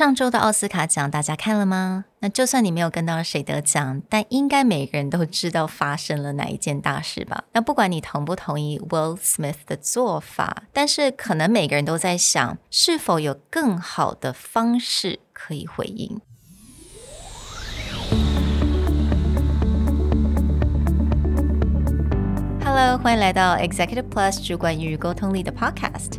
上周的奥斯卡奖大家看了吗？那就算你没有跟到谁得奖，但应该每个人都知道发生了哪一件大事吧？那不管你同不同意 Will Smith 的做法，但是可能每个人都在想，是否有更好的方式可以回应。Hello，欢迎来到 Executive Plus 主管与沟通力的 Podcast。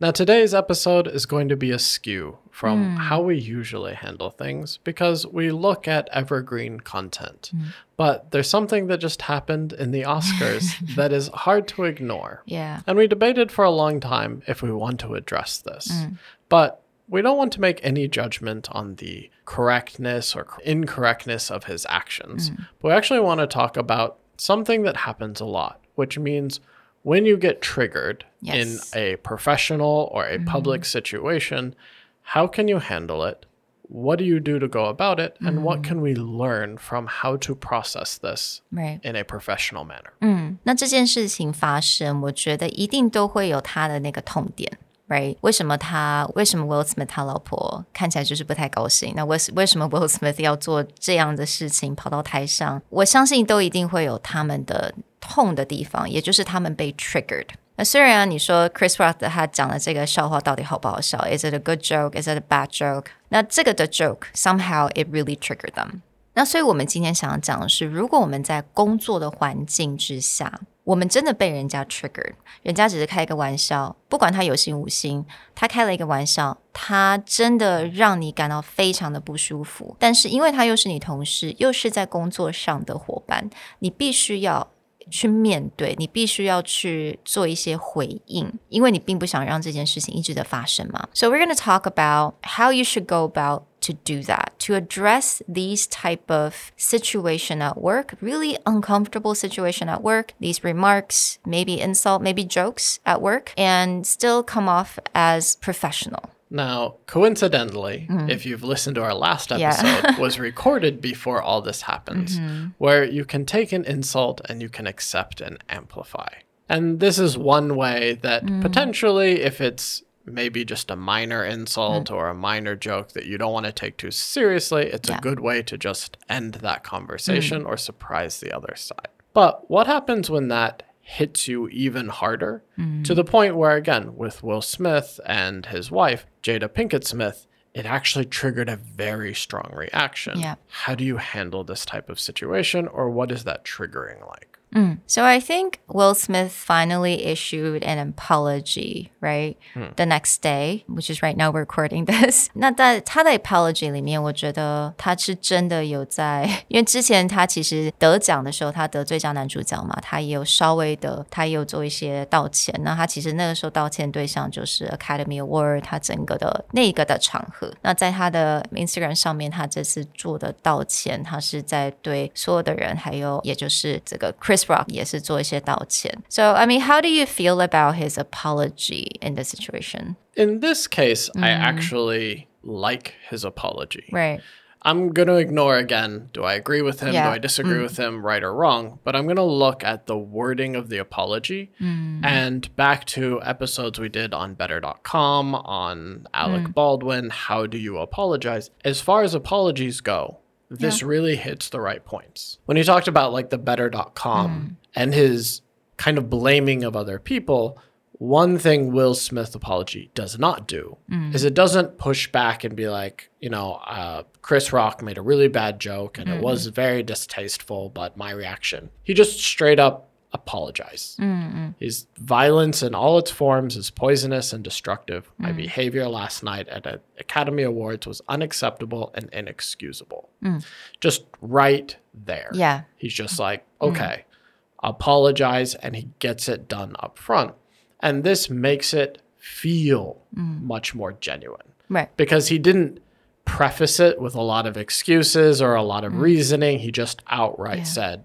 Now, today's episode is going to be askew skew from hmm. how we usually handle things because we look at evergreen content. Hmm. But there's something that just happened in the Oscars that is hard to ignore. Yeah. And we debated for a long time if we want to address this. Hmm. But we don't want to make any judgment on the correctness or incorrectness of his actions. But we actually want to talk about something that happens a lot, which means when you get triggered Yes. in a professional or a public situation, how can you handle it? What do you do to go about it? And what can we learn from how to process this Right. in a professional manner? 那这件事情发生，我觉得一定都会有他的那个痛点。 Right？为什么他为什么 Will Smith 他老婆看起来就是不太高兴？那为为什么 Will Smith 要做这样的事情，跑到台上？我相信都一定会有他们的痛的地方，也就是他们被 triggered。那虽然你说 Chris Rock 他讲的这个笑话到底好不好笑？Is it a good joke? Is it a bad joke? 那这个的 joke somehow it really triggered them. 那所以我们今天想要讲的是，如果我们在工作的环境之下，我们真的被人家 triggered，人家只是开一个玩笑，不管他有心无心，他开了一个玩笑，他真的让你感到非常的不舒服。但是因为他又是你同事，又是在工作上的伙伴，你必须要去面对，你必须要去做一些回应，因为你并不想让这件事情一直的发生嘛。So we're going to talk about how you should go about to do that to address these type of situation at work really uncomfortable situation at work these remarks maybe insult maybe jokes at work and still come off as professional Now, coincidentally, mm-hmm. if you've listened to our last Yeah. episode, was recorded before all this happens, mm-hmm. where you can take an insult and you can accept and amplify. And this is one way that mm. potentially, if it's maybe just a minor insult mm-hmm. or a minor joke that you don't want to take too seriously, it's Yeah. a good way to just end that conversation mm. or surprise the other side. But what happens when that hits you even harder to the mm. point where, again, with Will Smith and his wife, Jada Pinkett Smith, it actually triggered a very strong reaction. Yeah. How do you handle this type of situation, or what is that triggering like? So I think Will Smith finally issued an apology, right? The next day, which is right now we're recording this. 那在他的 apology 里面，我觉得他是真的有在，因为之前他其实得奖的时候，他得最佳男主角嘛，他也有稍微的，他也有做一些道歉。那他其实那个时候道歉对象就是 Academy Award，他整个的那个的场合。那在他的 Instagram 上面，他这次做的道歉，他是在对所有的人，还有也就是这个 Chris Rock 也是做一些道歉。So I mean, how do you feel about his apology in the situation? In this case, I actually like his apology. Right. I'm going to ignore again do I agree with him? Yeah. Do I disagree with him, right or wrong? But I'm going to look at the wording of the apology and back to episodes we did on better.com, on Alec Baldwin. How do you apologize? As far as apologies go, this really hits the right points. When he talked about like the better.com mm. and his kind of blaming of other people, one thing Will Smith apology does not do mm. is it doesn't push back and be like, you know, uh, Chris Rock made a really bad joke and it mm. was very distasteful, but my reaction. He just straight up apologize. His violence in all its forms is poisonous and destructive. Mm. My behavior last night at the Academy Awards was unacceptable and inexcusable. Just right there. Mm. Yeah. Mm. He's just like, okay, apologize, and he gets it done up front. And this makes it feel Mm. much more genuine Right. because he didn't preface it with a lot of excuses or a lot of reasoning. He just outright Mm. Yeah. said,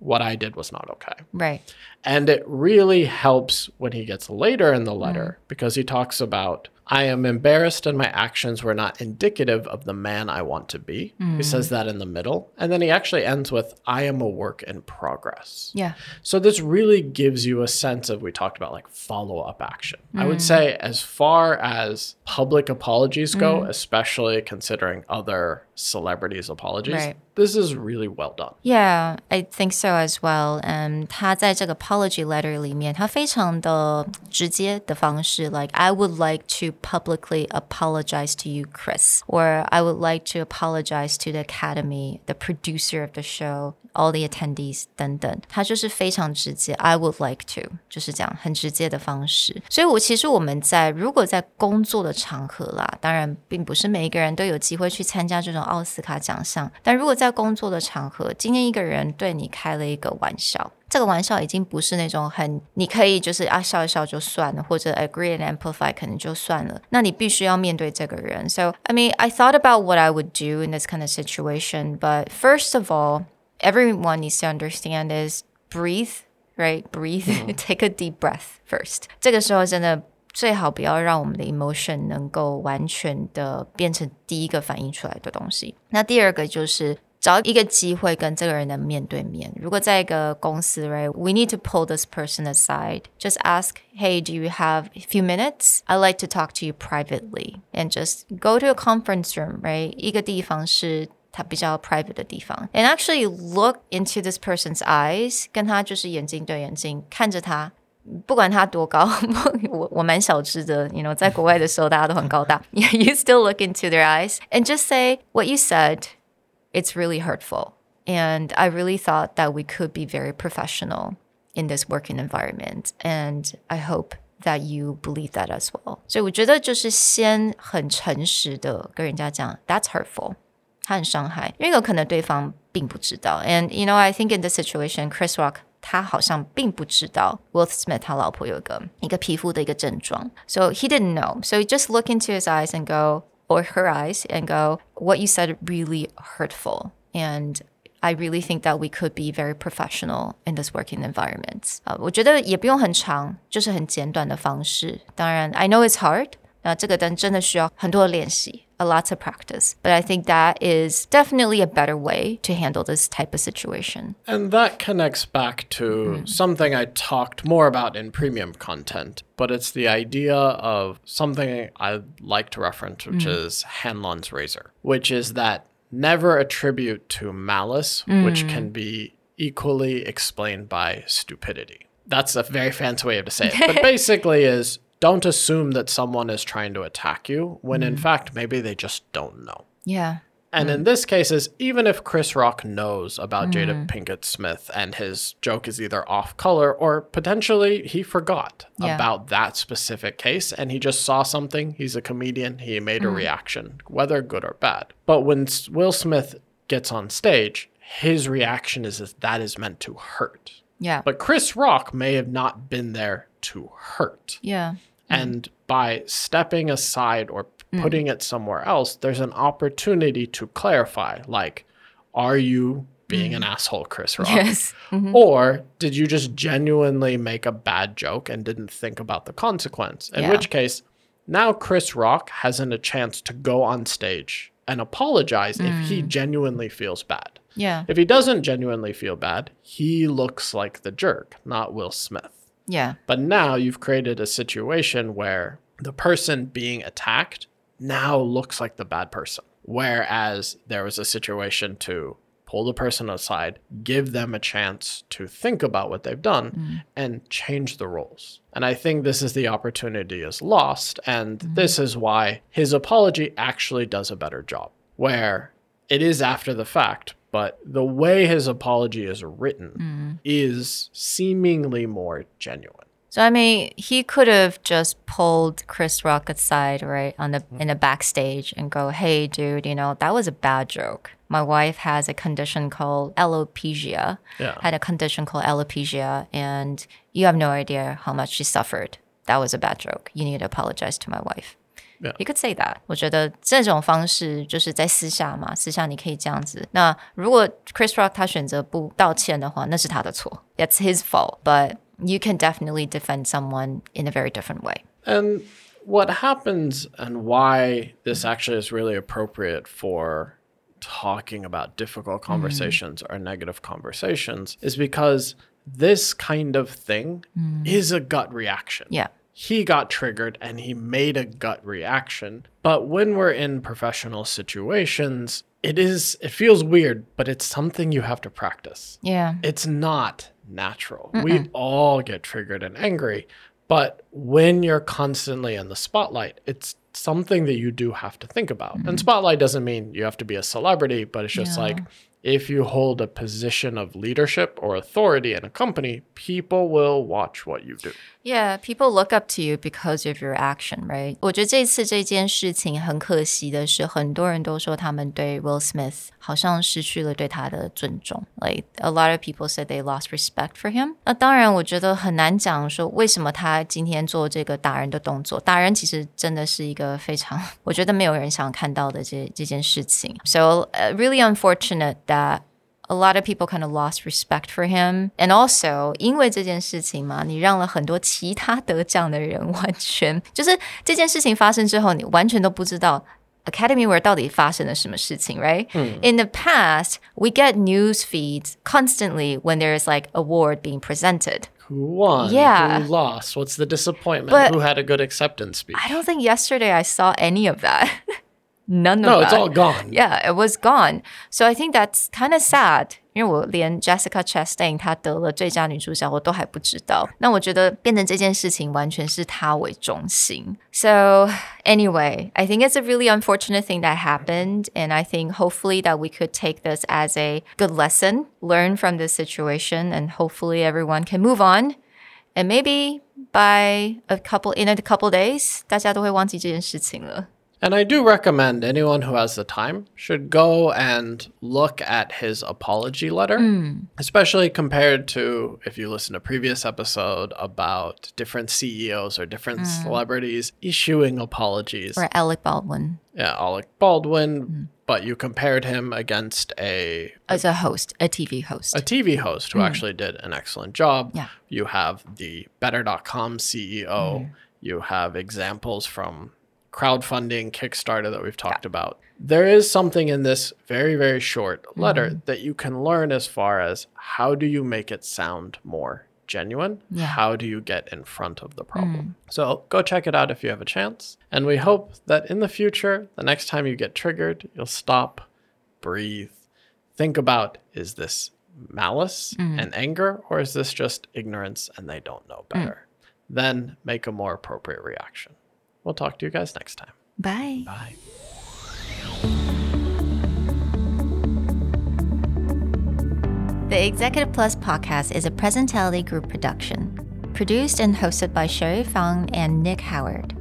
What I did was not okay. Right. And it really helps when he gets later in the letter Mm. because he talks about, I am embarrassed and my actions were not indicative of the man I want to be. Mm. He says that in the middle. And then he actually ends with, I am a work in progress. Yeah. So this really gives you a sense of we talked about like follow up action. I Mm. would say as far as public apologies go, Mm. especially considering other celebrities' apologies, Right. this is really well done. Yeah, I think so as well. 嗯，他在这个 apology letter 里面，他非常的直接的方式，like I would like to publicly apologize to you, Chris, or I would like to apologize to the Academy, the producer of the show, all the attendees 等等。他就是非常直接，I would like to，就是这样很直接的方式。所以我其实我们在如果在工作的场合啦，当然并不是每一个人都有机会去参加这种奥斯卡奖项，但如果在工作的场合，今天一个人对你开了一个玩笑。 这个玩笑已经不是那种很，你可以就是啊笑一笑就算了，或者 agree and amplify 可能就算了。那你必须要面对这个人。So I mean, I thought about what I would do in this kind of situation, but first of all, everyone needs to understand is breathe, right? Breathe, take a deep breath first. 这个时候真的最好不要让我们的 emotion 能够完全的变成第一个反应出来的东西。那第二个就是。 找一个机会跟这个人的面对面。如果在一个公司，right，we need to pull this person aside. Just ask, hey, do you have a few minutes? I'd like to talk to you privately, and just go to a conference room, right？一个地方是它比较 private 的地方，and actually look into this person's eyes，跟他就是眼睛对眼睛看着他。不管他多高，我我蛮小只的，you know，在国外的时候大家都很高大。You still look into their eyes and just say what you said. It's really hurtful, and I really thought that we could be very professional in this working environment, and I hope that you believe that as well. 所以我觉得就是先很诚实的跟人家讲，That's hurtful. 他很伤害，因为有可能对方并不知道。And you know, I think in this situation, Chris Rock 他好像并不知道 Will Smith 他老婆有一个一个皮肤的一个症状，so he didn't know. So just look into his eyes and go, or her eyes, and go, what you said really hurtful, and I really think that we could be very professional in this working environment. 啊、我觉得也不用很长，就是很简短的方式。当然，I know it's hard. 那这个真真的需要很多的练习 ，a lot of practice. But I think that is definitely a better way to handle this type of situation. And that connects back to mm-hmm. something I talked more about in premium content, but it's the idea of something I like to reference, which mm. is Hanlon's razor, which is that never attribute to malice, which can mm. be equally explained by stupidity. That's a very fancy way to say it, but basically is don't assume that someone is trying to attack you when in mm. fact maybe they just don't know. Yeah. And in mm. this case, is even if Chris Rock knows about Jada mm. Pinkett Smith and his joke is either off color or potentially he forgot Yeah. about that specific case and he just saw something, he's a comedian, he made a reaction, whether good or bad. But when Will Smith gets on stage, his reaction is that that is meant to hurt. Yeah. But Chris Rock may have not been there to hurt. yeah. Mm. And by stepping aside or mm. putting it somewhere else, there's an opportunity to clarify like, are you being an mm. asshole, Chris Rock? Yes. Mm-hmm. Or did you just genuinely make a bad joke and didn't think about the consequence? In Yeah. which case, now Chris Rock hasn't a chance to go on stage and apologize if he genuinely feels bad. Yeah. If he doesn't genuinely feel bad, he looks like the jerk, not Will Smith. Yeah. But now you've created a situation where the person being attacked now looks like the bad person. Whereas there was a situation to pull the person aside, give them a chance to think about what they've done, mm. and change the roles. And I think this is the opportunity is lost. And mm-hmm. this is why his apology actually does a better job, where it is after the fact, but the way his apology is written mm. is seemingly more genuine. So I mean, he could have just pulled Chris Rock aside, right, on the mm-hmm. in the backstage and go, "Hey, dude, you know that was a bad joke. My wife has a condition called alopecia. Yeah. Had a condition called alopecia, and you have no idea how much she suffered. That was a bad joke. You need to apologize to my wife." Yeah. You could say that. 我觉得这种方式就是在私下嘛，私下你可以这样子。那如果 Chris Rock 他选择不道歉的话，那是他的错。That's his fault. But you can definitely defend someone in a very different way. And what happens and why this actually is really appropriate for talking about difficult conversations or negative conversations is because this kind of thing is a gut reaction. Yeah. He got triggered and he made a gut reaction. But when we're in professional situations, it is it feels weird, but it's something you have to practice Yeah. it's not natural. We all get triggered and angry, but when you're constantly in the spotlight, it's something that you do have to think about. And mm-hmm. spotlight doesn't mean you have to be a celebrity, but it's just Yeah. like if you hold a position of leadership or authority in a company, people will watch what you do. Yeah, people look up to you because of your action, right? 我觉得这次这件事情很可惜的是，很多人都说他们对 Will Smith 好像失去了对他的尊重。Like a lot of people said they lost respect for him. 那当然，我觉得很难讲说为什么他今天做这个打人的动作。打人其实真的是一个非常，我觉得没有人想看到的这这件事情。So、uh, really unfortunate that a lot of people kind of lost respect for him. And also, 因为这件事情嘛，你让了很多其他得奖的人完全就是这件事情发生之后，你完全都不知道 Academy Award 到底发生了什么事情，right? In the past, we get news feeds constantly when there's like award being presented. Who won? Yeah. Who lost? What's the disappointment? But- Who had a good acceptance speech? I don't think yesterday I saw any of that. None of no, that. it's all gone. Yeah, it was gone. So I think that's kind of sad. 因为我连 Jessica Chastain 她得了最佳女主角我都还不知道。那我觉得变成这件事情完全是她为中心。So anyway, I think it's a really unfortunate thing that happened, and I think hopefully that we could take this as a good lesson, learn from this situation, and hopefully everyone can move on. And maybe by a couple in a couple days, 大家都会忘记这件事情了。 And I do recommend anyone who has the time should go and look at his apology letter, hmm. especially compared to if you listen to previous episode about different CEOs or different hmm. celebrities issuing apologies. Or Alec Baldwin Yeah, Alec Baldwin, hmm. but you compared him against a as a host, a TV host. a TV host who actually did an excellent job. Yeah. You have the better.com CEO. You have examples from crowdfunding, Kickstarter that we've talked about. There is something in this very, very short letter mm-hmm. that you can learn as far as how do you make it sound more genuine? Yeah. How do you get in front of the problem? Mm. So go check it out if you have a chance. And we hope that in the future, the next time you get triggered, you'll stop, breathe, think about is this malice mm. and anger, or is this just ignorance and they don't know mm. better? Then make a more appropriate reaction. We'll talk to you guys next time. Bye. Bye. The Executive Plus podcast is a Presentality Group production, produced and hosted by Sherry Fang and Nick Howard.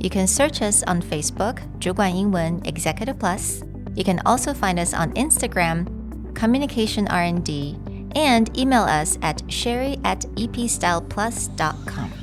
You can search us on Facebook, 主管英文 Executive Plus. You can also find us on Instagram, Communication R&D, and email us at sherry at epstyleplus.com.